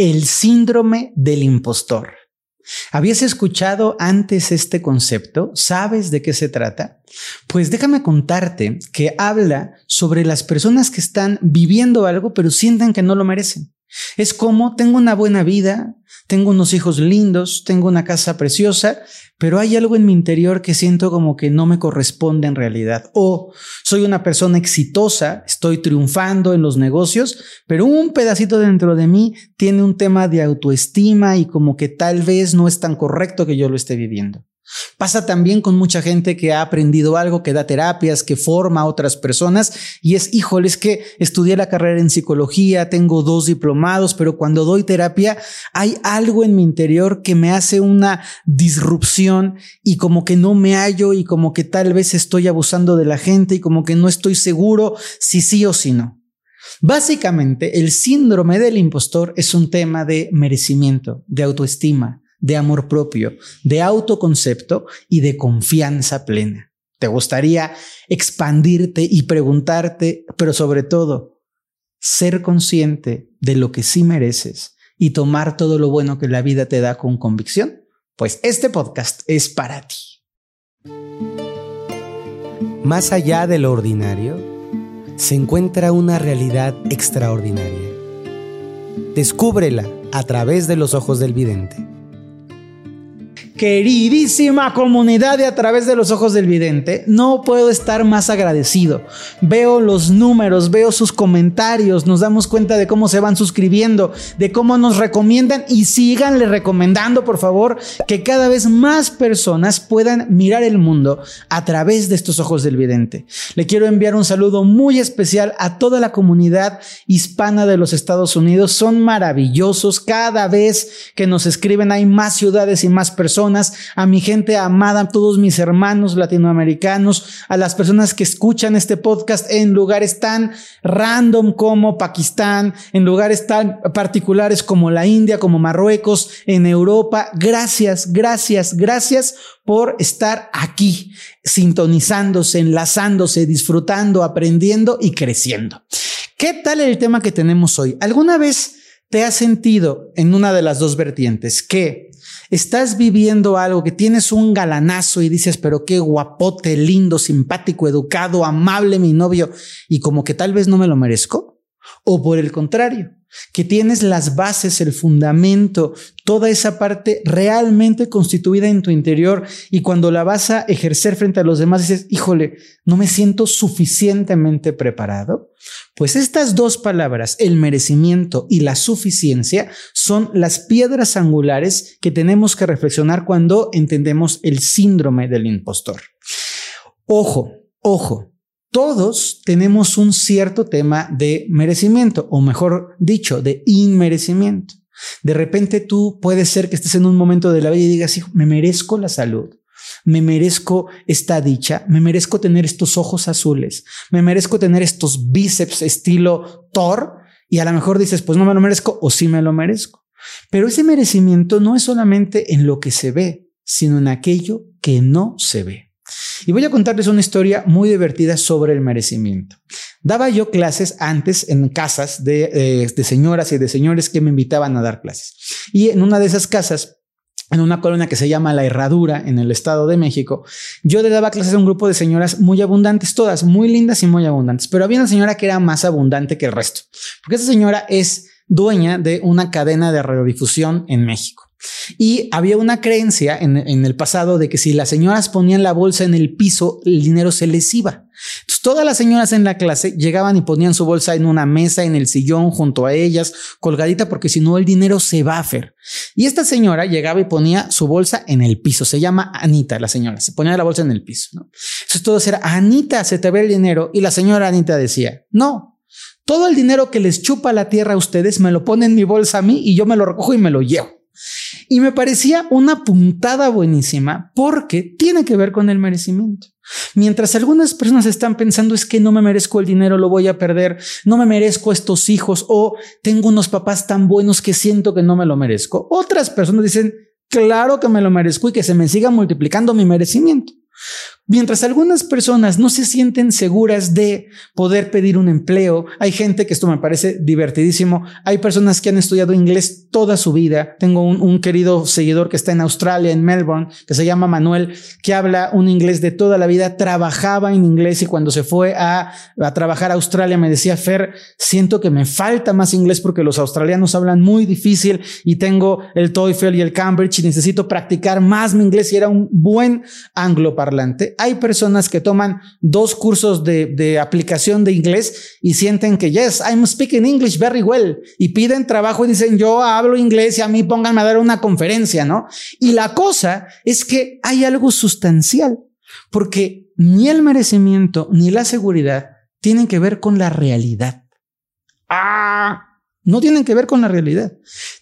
el síndrome del impostor. ¿Habías escuchado antes este concepto? ¿Sabes de qué se trata? Pues déjame contarte que habla sobre las personas que están viviendo algo pero sienten que no lo merecen. Es como tengo una buena vida, tengo unos hijos lindos, tengo una casa preciosa, pero hay algo en mi interior que siento como que no me corresponde en realidad. O soy una persona exitosa, estoy triunfando en los negocios, pero un pedacito dentro de mí tiene un tema de autoestima y como que tal vez no es tan correcto que yo lo esté viviendo. Pasa también con mucha gente que ha aprendido algo, que da terapias, que forma a otras personas y es, híjole, es que estudié la carrera en psicología, tengo dos diplomados, pero cuando doy terapia hay algo en mi interior que me hace una disrupción y como que no me hallo y como que tal vez estoy abusando de la gente y como que no estoy seguro si sí o si no. Básicamente, el síndrome del impostor es un tema de merecimiento, de autoestima, de amor propio, de autoconcepto y de confianza plena. ¿Te gustaría expandirte y preguntarte, pero sobre todo, ser consciente de lo que sí mereces y tomar todo lo bueno que la vida te da con convicción? Pues este podcast es para ti. Más allá de lo ordinario, se encuentra una realidad extraordinaria. Descúbrela a través de los ojos del vidente. Queridísima comunidad de a través de los ojos del vidente, no puedo estar más agradecido. Veo los números, veo sus comentarios, nos damos cuenta de cómo se van suscribiendo, de cómo nos recomiendan y síganle recomendando, por favor, que cada vez más personas puedan mirar el mundo a través de estos ojos del vidente. Le quiero enviar un saludo muy especial a toda la comunidad hispana de los Estados Unidos. Son maravillosos. Cada vez que nos escriben hay más ciudades y más personas a mi gente amada, a todos mis hermanos latinoamericanos, a las personas que escuchan este podcast en lugares tan random como Pakistán, en lugares tan particulares como la India, como Marruecos, en Europa. Gracias, gracias, gracias por estar aquí, sintonizándose, enlazándose, disfrutando, aprendiendo y creciendo. ¿Qué tal el tema que tenemos hoy? ¿Alguna vez te has sentido en una de las dos vertientes que estás viviendo algo que tienes un galanazo y dices, pero qué guapote, lindo, simpático, educado, amable mi novio, y como que tal vez no me lo merezco. O por el contrario, que tienes las bases, el fundamento, toda esa parte realmente constituida en tu interior y cuando la vas a ejercer frente a los demás dices, híjole, no me siento suficientemente preparado. Pues estas dos palabras, el merecimiento y la suficiencia, son las piedras angulares que tenemos que reflexionar cuando entendemos el síndrome del impostor. Ojo, ojo, todos tenemos un cierto tema de merecimiento, o mejor dicho, de inmerecimiento. De repente tú puedes ser que estés en un momento de la vida y digas, hijo, me merezco la salud, me merezco esta dicha, me merezco tener estos ojos azules, me merezco tener estos bíceps estilo Thor, y a lo mejor dices, pues no me lo merezco o sí me lo merezco. Pero ese merecimiento no es solamente en lo que se ve, sino en aquello que no se ve. Y voy a contarles una historia muy divertida sobre el merecimiento. Daba yo clases antes en casas de, eh, de, señoras y de señores que me invitaban a dar clases. Y en una de esas casas, en una colonia que se llama La Herradura, en el Estado de México, yo le daba clases a un grupo de señoras muy abundantes, todas muy lindas y muy abundantes. Pero había una señora que era más abundante que el resto, porque esa señora es dueña de una cadena de radiodifusión en México. Y había una creencia en, el pasado de que si las señoras ponían la bolsa en el piso, el dinero se les iba. Entonces, todas las señoras en la clase llegaban y ponían su bolsa en una mesa, en el sillón, junto a ellas, colgadita, porque si no, el dinero se va a hacer. Y esta señora llegaba y ponía su bolsa en el piso. Se llama Anita, la señora. Se ponía la bolsa en el piso. ¿no? Entonces, todo era Anita, se te ve el dinero. Y la señora Anita decía, no, todo el dinero que les chupa la tierra a ustedes me lo ponen en mi bolsa a mí y yo me lo recojo y me lo llevo. Y me parecía una puntada buenísima porque tiene que ver con el merecimiento. Mientras algunas personas están pensando es que no me merezco el dinero, lo voy a perder, no me merezco estos hijos o tengo unos papás tan buenos que siento que no me lo merezco. Otras personas dicen, claro que me lo merezco y que se me siga multiplicando mi merecimiento. Mientras algunas personas no se sienten seguras de poder pedir un empleo, hay gente que esto me parece divertidísimo, hay personas que han estudiado inglés toda su vida. Tengo un, querido seguidor que está en Australia, en Melbourne, que se llama Manuel, que habla un inglés de toda la vida, trabajaba en inglés y cuando se fue a, a trabajar a Australia me decía, Fer, siento que me falta más inglés porque los australianos hablan muy difícil y tengo el TOEFL y el Cambridge y necesito practicar más mi inglés y era un buen angloparlante hay personas que toman dos cursos de, aplicación de inglés y sienten que, yes, I'm speaking English very well. Y piden trabajo y dicen, yo hablo inglés y a mí pónganme a dar una conferencia, ¿no? Y la cosa es que hay algo sustancial, porque ni el merecimiento ni la seguridad tienen que ver con la realidad. Ah, no tienen que ver con la realidad,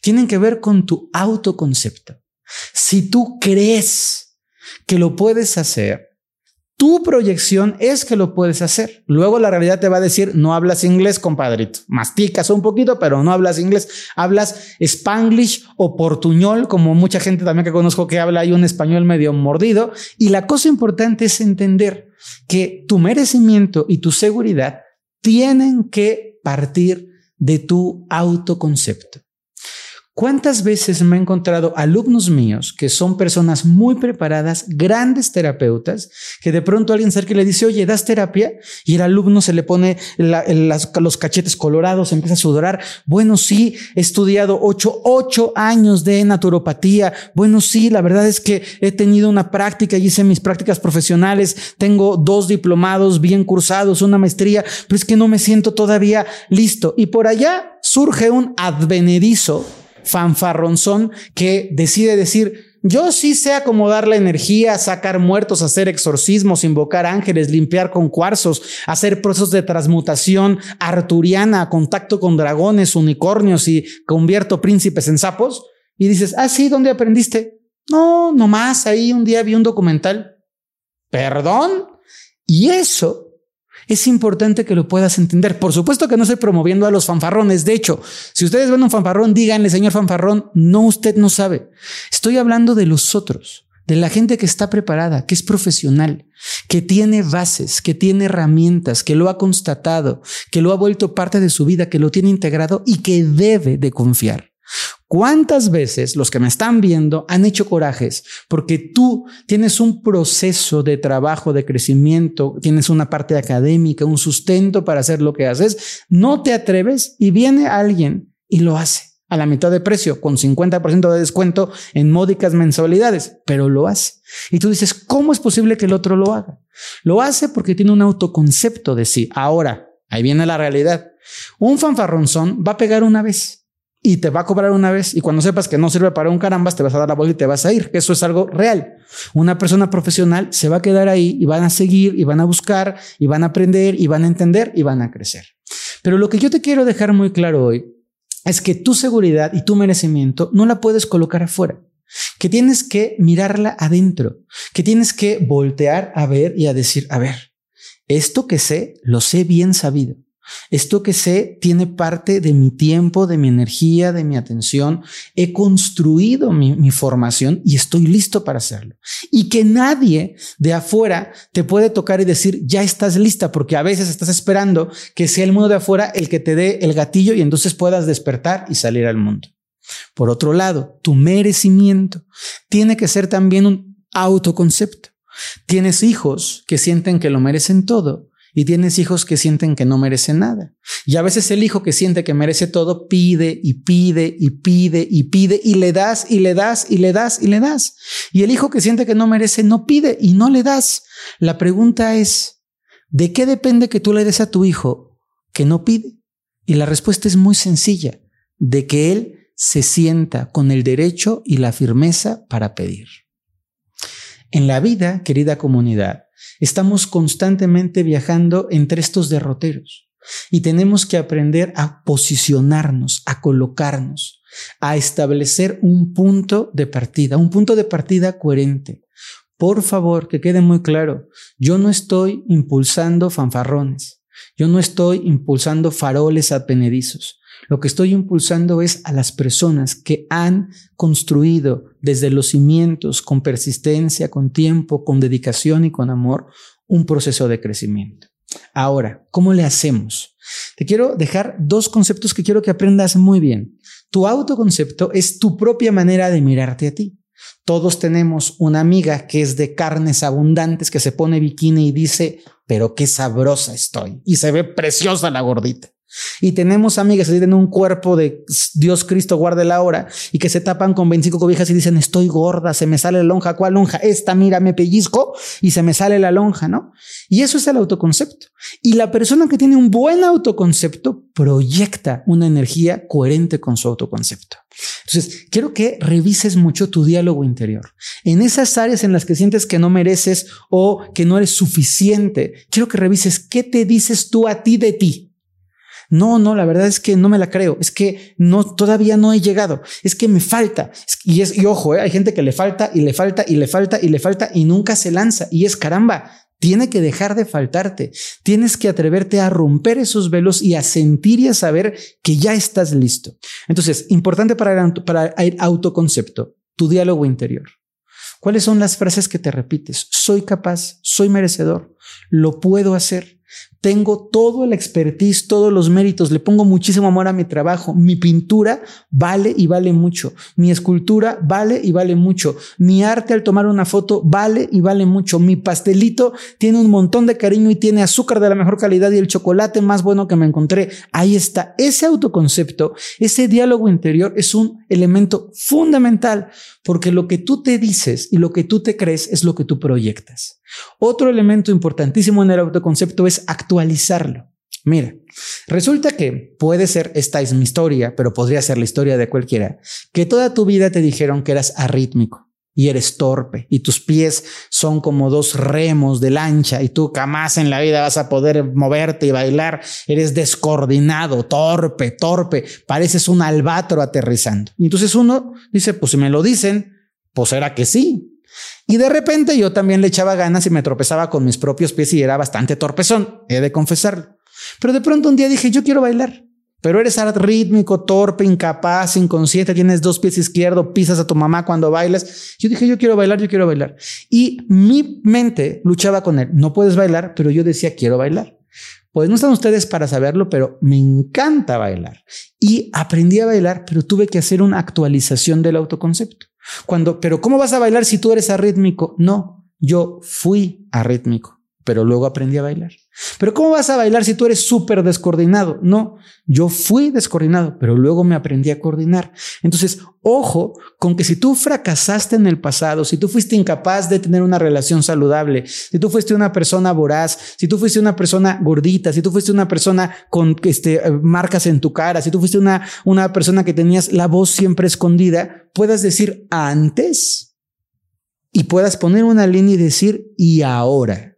tienen que ver con tu autoconcepto. Si tú crees que lo puedes hacer, tu proyección es que lo puedes hacer. Luego la realidad te va a decir, no hablas inglés, compadrito. Masticas un poquito, pero no hablas inglés. Hablas spanglish o portuñol, como mucha gente también que conozco que habla ahí un español medio mordido. Y la cosa importante es entender que tu merecimiento y tu seguridad tienen que partir de tu autoconcepto. ¿Cuántas veces me he encontrado alumnos míos que son personas muy preparadas, grandes terapeutas, que de pronto alguien cerca le dice, oye, ¿das terapia? Y el alumno se le pone los cachetes colorados, empieza a sudorar. Bueno, sí, he estudiado ocho, ocho años de naturopatía. Bueno, sí, la verdad es que he tenido una práctica y hice mis prácticas profesionales. Tengo dos diplomados bien cursados, una maestría, pero es que no me siento todavía listo. Y por allá surge un advenedizo fanfarronzón que decide decir, yo sí sé acomodar la energía, sacar muertos, hacer exorcismos, invocar ángeles, limpiar con cuarzos, hacer procesos de transmutación arturiana, contacto con dragones, unicornios y convierto príncipes en sapos. Y dices, ah, sí, ¿dónde aprendiste? No, nomás ahí un día vi un documental. ¿Perdón? Y eso es importante que lo puedas entender. Por supuesto que no estoy promoviendo a los fanfarrones. De hecho, si ustedes ven un fanfarrón, díganle, señor fanfarrón, no, usted no sabe. Estoy hablando de los otros, de la gente que está preparada, que es profesional, que tiene bases, que tiene herramientas, que lo ha constatado, que lo ha vuelto parte de su vida, que lo tiene integrado y que debe de confiar. ¿Cuántas veces los que me están viendo han hecho corajes porque tú tienes un proceso de trabajo, de crecimiento, tienes una parte académica, un sustento para hacer lo que haces? No te atreves y viene alguien y lo hace a la mitad de precio, con 50% de descuento en módicas mensualidades, pero lo hace. Y tú dices, ¿cómo es posible que el otro lo haga? Lo hace porque tiene un autoconcepto de sí. Ahora, ahí viene la realidad. Un fanfarronzón va a pegar una vez y te va a cobrar una vez y cuando sepas que no sirve para un carambas te vas a dar la bola y te vas a ir. Eso es algo real. Una persona profesional se va a quedar ahí y van a seguir y van a buscar y van a aprender y van a entender y van a crecer. Pero lo que yo te quiero dejar muy claro hoy es que tu seguridad y tu merecimiento no la puedes colocar afuera, que tienes que mirarla adentro, que tienes que voltear a ver y a decir, a ver, esto que sé, lo sé bien sabido. Esto que sé tiene parte de mi tiempo, de mi energía, de mi atención. He construido mi, formación y estoy listo para hacerlo. Y que nadie de afuera te puede tocar y decir, ya estás lista, porque a veces estás esperando que sea el mundo de afuera el que te dé el gatillo y entonces puedas despertar y salir al mundo. Por otro lado, tu merecimiento tiene que ser también un autoconcepto. Tienes hijos que sienten que lo merecen todo y tienes hijos que sienten que no merecen nada. Y a veces el hijo que siente que merece todo pide y pide y pide y pide y le das y le das y le das y le das. Y el hijo que siente que no merece no pide y no le das. La pregunta es, ¿de qué depende que tú le des a tu hijo que no pide? Y la respuesta es muy sencilla, de que él se sienta con el derecho y la firmeza para pedir. En la vida, querida comunidad, Estamos constantemente viajando entre estos derroteros y tenemos que aprender a posicionarnos, a colocarnos, a establecer un punto de partida, un punto de partida coherente. Por favor, que quede muy claro, yo no estoy impulsando fanfarrones, yo no estoy impulsando faroles advenedizos. Lo que estoy impulsando es a las personas que han construido desde los cimientos, con persistencia, con tiempo, con dedicación y con amor, un proceso de crecimiento. Ahora, ¿cómo le hacemos? Te quiero dejar dos conceptos que quiero que aprendas muy bien. Tu autoconcepto es tu propia manera de mirarte a ti. Todos tenemos una amiga que es de carnes abundantes, que se pone bikini y dice, pero qué sabrosa estoy. Y se ve preciosa la gordita. Y tenemos amigas que tienen un cuerpo de Dios Cristo guarde la hora y que se tapan con 25 cobijas y dicen estoy gorda, se me sale la lonja, ¿cuál lonja? Esta, mira, me pellizco y se me sale la lonja, ¿no? Y eso es el autoconcepto. Y la persona que tiene un buen autoconcepto proyecta una energía coherente con su autoconcepto. Entonces, quiero que revises mucho tu diálogo interior. En esas áreas en las que sientes que no mereces o que no eres suficiente, quiero que revises qué te dices tú a ti de ti. No, no, la verdad es que no me la creo. Es que no, todavía no he llegado. Es que me falta. Y es, y ojo, ¿eh? hay gente que le falta y le falta y le falta y le falta y nunca se lanza. Y es caramba, tiene que dejar de faltarte. Tienes que atreverte a romper esos velos y a sentir y a saber que ya estás listo. Entonces, importante para para el autoconcepto, tu diálogo interior. ¿Cuáles son las frases que te repites? Soy capaz, soy merecedor, lo puedo hacer. Tengo todo el expertise, todos los méritos, le pongo muchísimo amor a mi trabajo. Mi pintura vale y vale mucho. Mi escultura vale y vale mucho. Mi arte al tomar una foto vale y vale mucho. Mi pastelito tiene un montón de cariño y tiene azúcar de la mejor calidad y el chocolate más bueno que me encontré. Ahí está. Ese autoconcepto, ese diálogo interior es un elemento fundamental porque lo que tú te dices y lo que tú te crees es lo que tú proyectas. Otro elemento importantísimo en el autoconcepto es actualizarlo. Mira, resulta que puede ser, esta es mi historia, pero podría ser la historia de cualquiera, que toda tu vida te dijeron que eras arrítmico y eres torpe y tus pies son como dos remos de lancha y tú jamás en la vida vas a poder moverte y bailar. Eres descoordinado, torpe, torpe, pareces un albatro aterrizando. Entonces uno dice, pues si me lo dicen, pues era que sí. Y de repente yo también le echaba ganas y me tropezaba con mis propios pies y era bastante torpezón, he de confesarlo. Pero de pronto un día dije, yo quiero bailar. Pero eres rítmico, torpe, incapaz, inconsciente, tienes dos pies izquierdos, pisas a tu mamá cuando bailas. Yo dije, yo quiero bailar, yo quiero bailar. Y mi mente luchaba con él. No puedes bailar, pero yo decía, quiero bailar. Pues no están ustedes para saberlo, pero me encanta bailar. Y aprendí a bailar, pero tuve que hacer una actualización del autoconcepto. Cuando, pero ¿cómo vas a bailar si tú eres arrítmico? No, yo fui arrítmico, pero luego aprendí a bailar. Pero ¿cómo vas a bailar si tú eres súper descoordinado? No, yo fui descoordinado, pero luego me aprendí a coordinar. Entonces, ojo con que si tú fracasaste en el pasado, si tú fuiste incapaz de tener una relación saludable, si tú fuiste una persona voraz, si tú fuiste una persona gordita, si tú fuiste una persona con este, marcas en tu cara, si tú fuiste una, una persona que tenías la voz siempre escondida, puedas decir antes y puedas poner una línea y decir y ahora.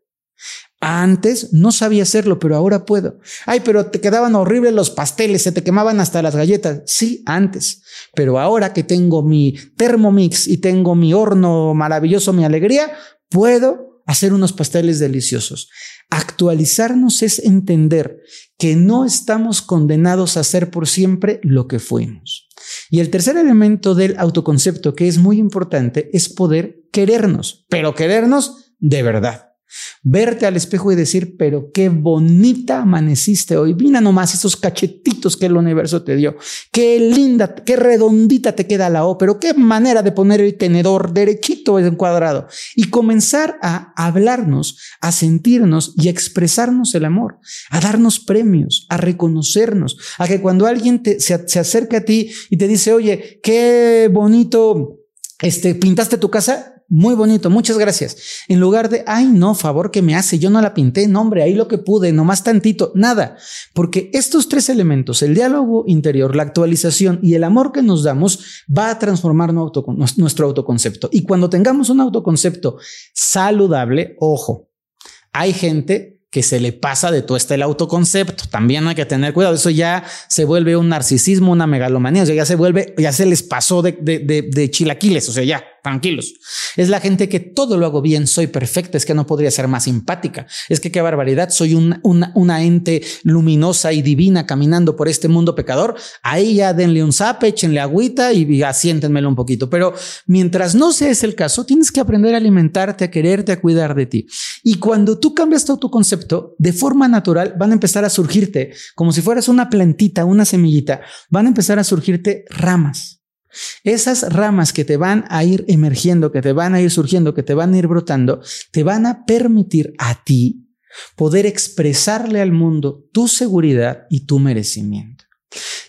Antes no sabía hacerlo, pero ahora puedo. Ay, pero te quedaban horribles los pasteles, se te quemaban hasta las galletas. Sí, antes. Pero ahora que tengo mi Thermomix y tengo mi horno maravilloso, mi alegría, puedo hacer unos pasteles deliciosos. Actualizarnos es entender que no estamos condenados a ser por siempre lo que fuimos. Y el tercer elemento del autoconcepto que es muy importante es poder querernos, pero querernos de verdad. Verte al espejo y decir, pero qué bonita amaneciste hoy. Mira nomás esos cachetitos que el universo te dio. Qué linda, qué redondita te queda la O, pero qué manera de poner el tenedor derechito encuadrado. Y comenzar a hablarnos, a sentirnos y a expresarnos el amor, a darnos premios, a reconocernos, a que cuando alguien se, se acerca a ti y te dice, oye, qué bonito, este, pintaste tu casa, muy bonito, muchas gracias. En lugar de, ay, no, favor que me hace, yo no la pinté, no, hombre, ahí lo que pude, nomás tantito, nada. Porque estos tres elementos, el diálogo interior, la actualización y el amor que nos damos, va a transformar nuestro autoconcepto. Y cuando tengamos un autoconcepto saludable, ojo, hay gente que se le pasa de todo este el autoconcepto. También hay que tener cuidado. Eso ya se vuelve un narcisismo, una megalomanía. O sea, ya se vuelve, ya se les pasó de, de, de chilaquiles. O sea, ya tranquilos. Es la gente que todo lo hago bien, soy perfecta, es que no podría ser más simpática, es que qué barbaridad, soy una, ente luminosa y divina caminando por este mundo pecador. Ahí ya denle un zap, échenle agüita y asiéntenmelo un poquito. Pero mientras no sea ese el caso, tienes que aprender a alimentarte, a quererte, a cuidar de ti. Y cuando tú cambias tu autoconcepto, de forma natural van a empezar a surgirte, como si fueras una plantita, una semillita, van a empezar a surgirte ramas. Esas ramas que te van a ir emergiendo, que te van a ir surgiendo, que te van a ir brotando, te van a permitir a ti poder expresarle al mundo tu seguridad y tu merecimiento.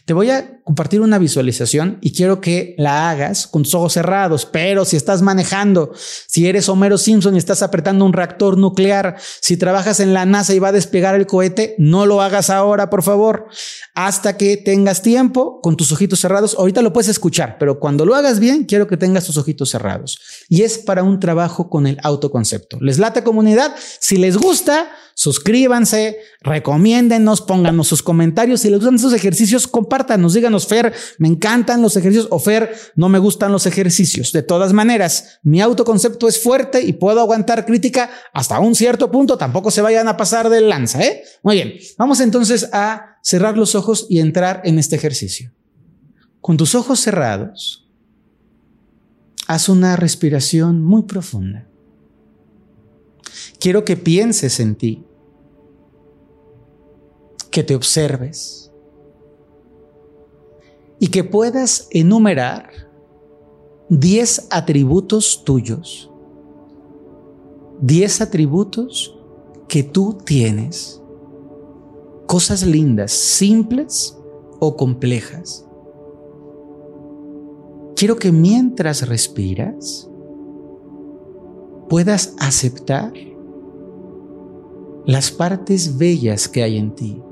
Te voy a compartir una visualización y quiero que la hagas con tus ojos cerrados, pero si estás manejando, si eres Homero Simpson y estás apretando un reactor nuclear, si trabajas en la NASA y va a despegar el cohete, no lo hagas ahora, por favor, hasta que tengas tiempo con tus ojitos cerrados. Ahorita lo puedes escuchar, pero cuando lo hagas bien, quiero que tengas tus ojitos cerrados. Y es para un trabajo con el autoconcepto. ¿Les late comunidad? Si les gusta, suscríbanse, recomiéndennos, pónganos sus comentarios. Si les gustan esos ejercicios, compártanos, díganos, Fer, me encantan los ejercicios o Fer, no me gustan los ejercicios. De todas maneras, mi autoconcepto es fuerte y puedo aguantar crítica hasta un cierto punto. Tampoco se vayan a pasar del lanza, ¿eh? Muy bien, vamos entonces a cerrar los ojos y entrar en este ejercicio. Con tus ojos cerrados, haz una respiración muy profunda. Quiero que pienses en ti, que te observes y que puedas enumerar 10 atributos tuyos, 10 atributos que tú tienes, cosas lindas, simples o complejas. Quiero que mientras respiras puedas aceptar las partes bellas que hay en ti.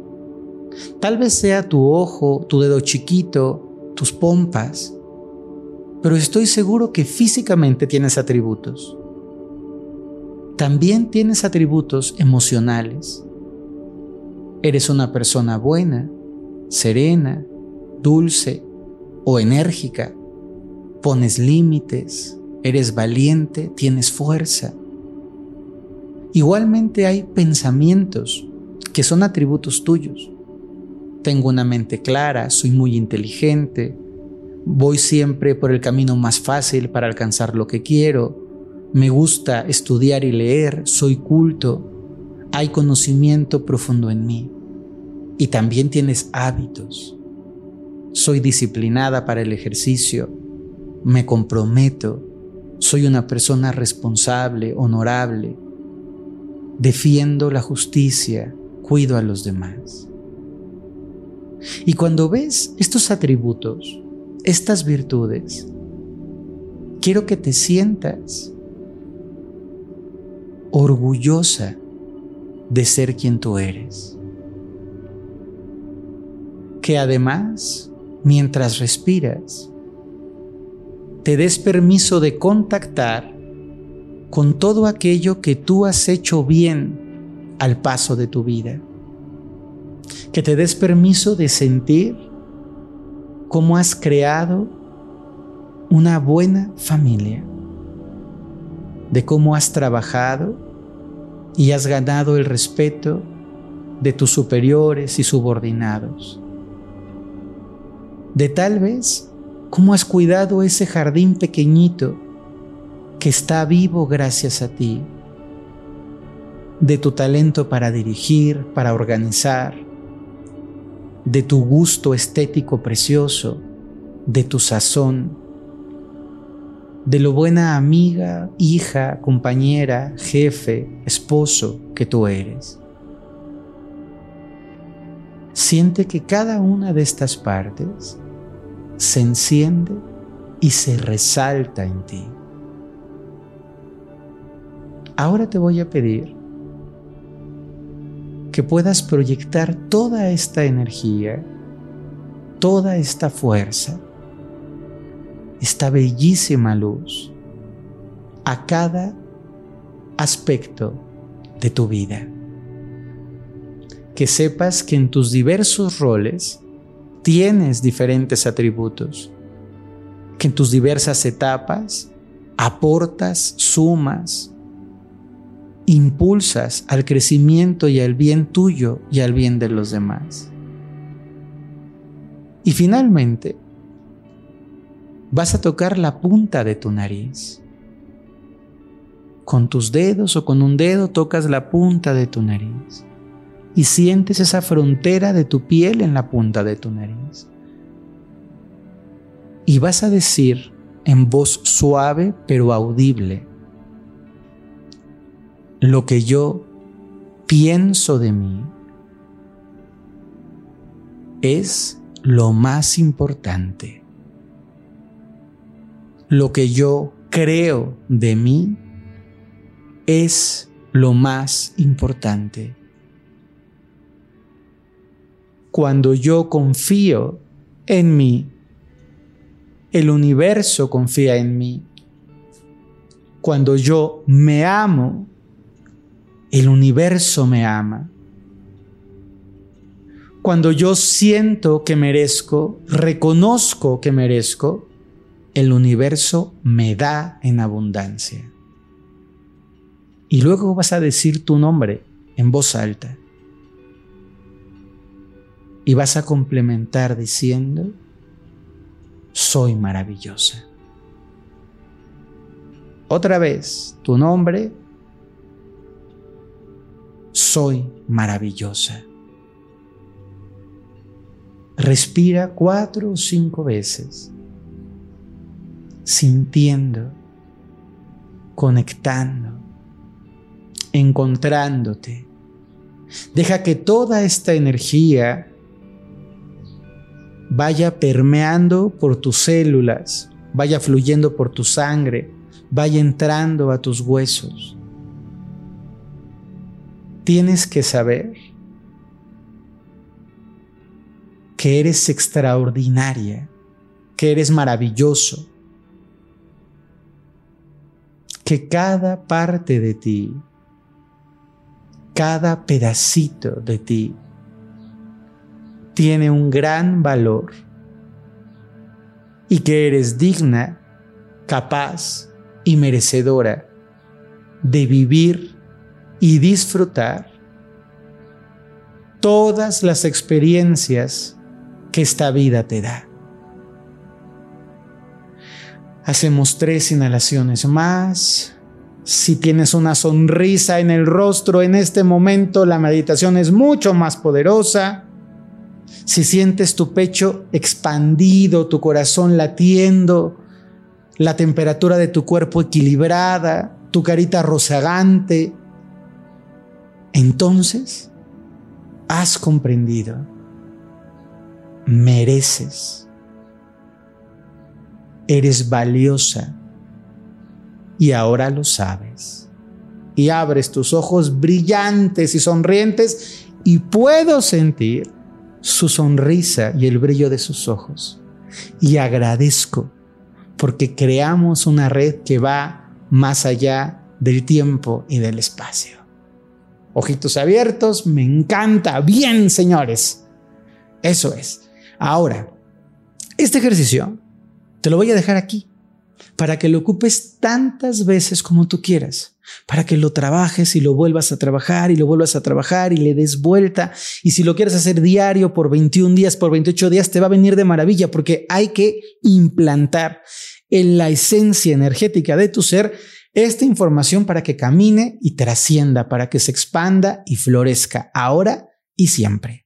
Tal vez sea tu ojo, tu dedo chiquito, tus pompas, pero estoy seguro que físicamente tienes atributos. También tienes atributos emocionales. Eres una persona buena, serena, dulce o enérgica. Pones límites, eres valiente, tienes fuerza. Igualmente hay pensamientos que son atributos tuyos. Tengo una mente clara, soy muy inteligente, voy siempre por el camino más fácil para alcanzar lo que quiero, me gusta estudiar y leer, soy culto, hay conocimiento profundo en mí. Y también tienes hábitos. Soy disciplinada para el ejercicio, me comprometo, soy una persona responsable, honorable, defiendo la justicia, cuido a los demás. Y cuando ves estos atributos, estas virtudes, quiero que te sientas orgullosa de ser quien tú eres. Que además, mientras respiras, te des permiso de contactar con todo aquello que tú has hecho bien al paso de tu vida. Que te des permiso de sentir cómo has creado una buena familia, de cómo has trabajado y has ganado el respeto de tus superiores y subordinados, de tal vez cómo has cuidado ese jardín pequeñito que está vivo gracias a ti, de tu talento para dirigir, para organizar, de tu gusto estético precioso, de tu sazón, de lo buena amiga, hija, compañera, jefe, esposo que tú eres. Siente que cada una de estas partes se enciende y se resalta en ti. Ahora te voy a pedir que puedas proyectar toda esta energía, toda esta fuerza, esta bellísima luz a cada aspecto de tu vida. Que sepas que en tus diversos roles tienes diferentes atributos, que en tus diversas etapas aportas, sumas, impulsas al crecimiento y al bien tuyo y al bien de los demás. Y finalmente, vas a tocar la punta de tu nariz. Con tus dedos o con un dedo tocas la punta de tu nariz y sientes esa frontera de tu piel en la punta de tu nariz. Y vas a decir en voz suave pero audible, lo que yo pienso de mí es lo más importante. Lo que yo creo de mí es lo más importante. Cuando yo confío en mí, el universo confía en mí. Cuando yo me amo, el universo me ama. Cuando yo siento que merezco, reconozco que merezco, el universo me da en abundancia. Y luego vas a decir tu nombre en voz alta. Y vas a complementar diciendo, soy maravillosa. Otra vez, tu nombre soy maravillosa. Respira cuatro o cinco veces, sintiendo, conectando, encontrándote. Deja que toda esta energía vaya permeando por tus células, vaya fluyendo por tu sangre, vaya entrando a tus huesos tienes que saber que eres extraordinaria, que eres maravilloso, que cada parte de ti, cada pedacito de ti, tiene un gran valor y que eres digna, capaz y merecedora de vivir y disfrutar todas las experiencias que esta vida te da. Hacemos tres inhalaciones más. Si tienes una sonrisa en el rostro en este momento, la meditación es mucho más poderosa. Si sientes tu pecho expandido, tu corazón latiendo, la temperatura de tu cuerpo equilibrada, tu carita rozagante, entonces has comprendido, mereces, eres valiosa y ahora lo sabes. Y abres tus ojos brillantes y sonrientes y puedo sentir su sonrisa y el brillo de sus ojos. Y agradezco porque creamos una red que va más allá del tiempo y del espacio ojitos abiertos, me encanta. Bien, señores. Eso es. Ahora, este ejercicio te lo voy a dejar aquí para que lo ocupes tantas veces como tú quieras, para que lo trabajes y lo vuelvas a trabajar y lo vuelvas a trabajar y le des vuelta. Y si lo quieres hacer diario por 21 días, por 28 días, te va a venir de maravilla porque hay que implantar en la esencia energética de tu ser esta información para que camine y trascienda, para que se expanda y florezca ahora y siempre.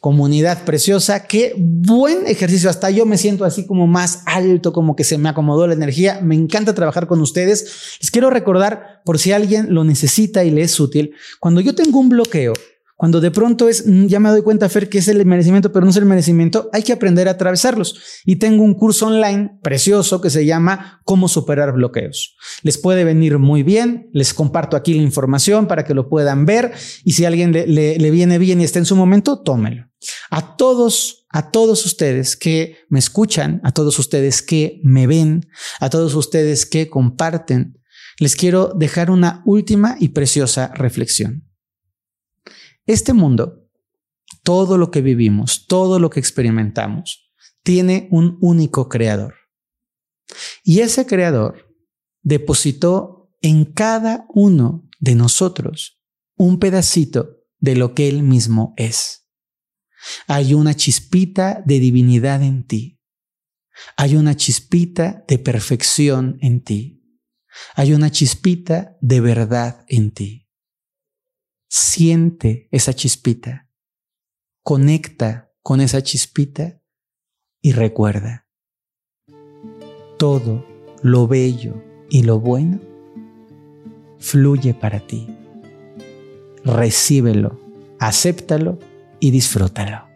Comunidad preciosa, qué buen ejercicio. Hasta yo me siento así como más alto, como que se me acomodó la energía. Me encanta trabajar con ustedes. Les quiero recordar, por si alguien lo necesita y le es útil, cuando yo tengo un bloqueo, cuando de pronto es, mm, ya me doy cuenta, Fer, que es el merecimiento, pero no es el merecimiento, hay que aprender a atravesarlos. Y tengo un curso online precioso que se llama Cómo superar bloqueos. Les puede venir muy bien, les comparto aquí la información para que lo puedan ver y si a alguien le, le viene bien y está en su momento, tómelo. A todos, a todos ustedes que me escuchan, a todos ustedes que me ven, a todos ustedes que comparten, les quiero dejar una última y preciosa reflexión. Este mundo, todo lo que vivimos, todo lo que experimentamos, tiene un único creador. Y ese creador depositó en cada uno de nosotros un pedacito de lo que Él mismo es. Hay una chispita de divinidad en ti. Hay una chispita de perfección en ti. Hay una chispita de verdad en ti. Siente esa chispita. Conecta con esa chispita y recuerda. Todo lo bello y lo bueno fluye para ti. Recíbelo, acéptalo y disfrútalo.